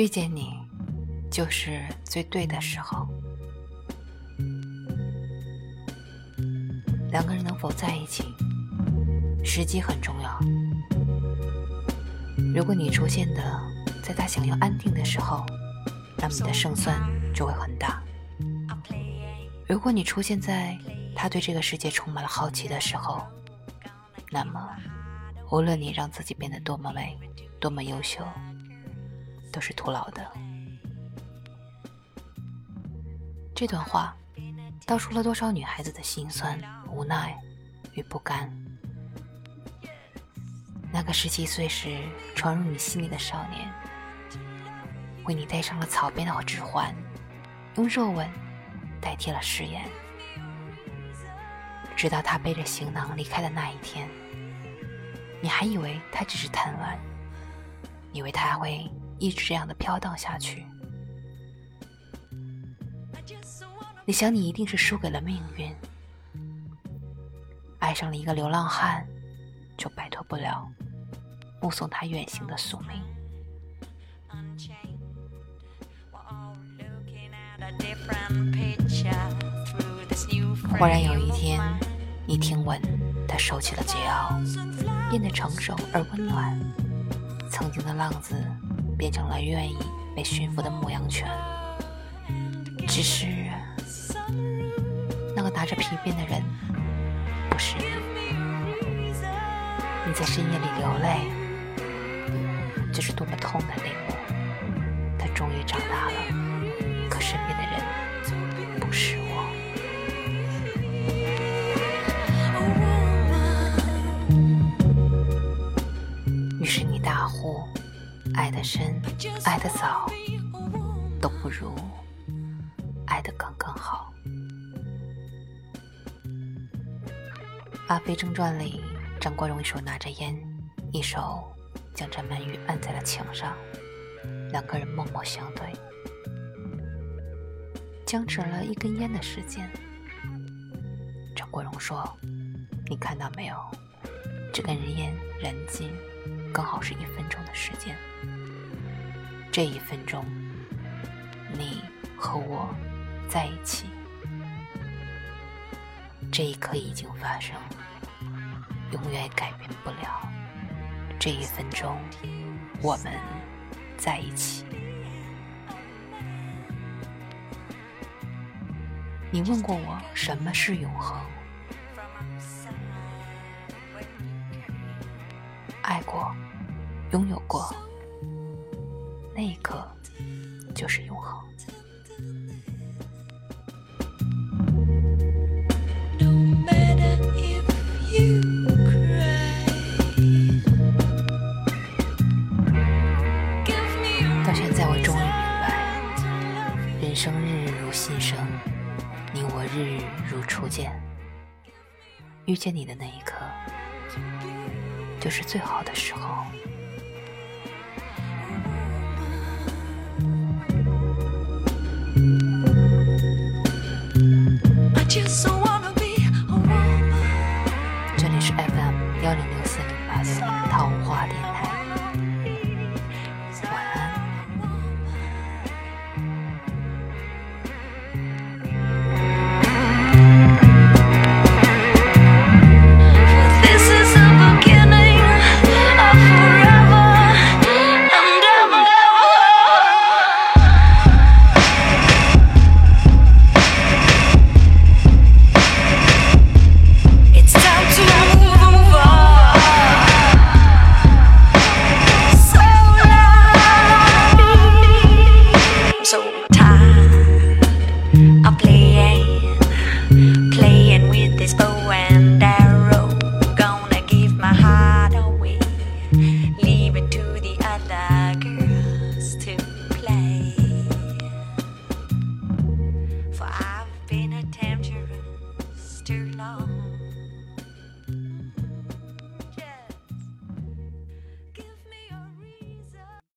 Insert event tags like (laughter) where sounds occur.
遇见你，就是最对的时候。两个人能否在一起，时机很重要。如果你出现的在他想要安定的时候，那么你的胜算就会很大。如果你出现在他对这个世界充满了好奇的时候，那么无论你让自己变得多么美、多么优秀，都是徒劳的。这段话道出了多少女孩子的心酸。无奈与不甘，那个十七岁时闯入你心里的少年，为你戴上了草编的指环，用热吻代替了誓言。直到他背着行囊离开的那一天，你还以为他只是贪玩，以为他会一直这样的飘荡下去。你想，你一定是输给了命运。爱上了一个流浪汉，就摆脱不了目送他远行的宿命。忽然有一天，你听闻他收起了桀骜，变得成熟而温暖。曾经的浪子变成了愿意被驯服的牧羊犬。只是那个拿着皮鞭的人不。是你，你在深夜里流泪，这是多么痛的领悟。他终于长大了，可身边的人不是我。于是你大呼：爱的深，爱的早，都不如爱的刚刚好。《阿飞正传》里，张国荣一手拿着烟，一手将陈曼玉按在了墙上，两个人默默相对，僵持了一根烟的时间。张国荣说：“你看到没有？这根烟燃尽，刚好是一分钟的时间。这一分钟，你和我在一起。”这一刻已经发生，永远改变不了。这一分钟，我们在一起。你问过我什么是永恒？爱过，拥有过，那一刻就是永恒。到现 (laughs) 在，我终于明白，人生日日如新生，你我日日如初见。遇见你的那一刻，就是最好的时候。这里是 FM 幺零 i 四点八四桃花电台。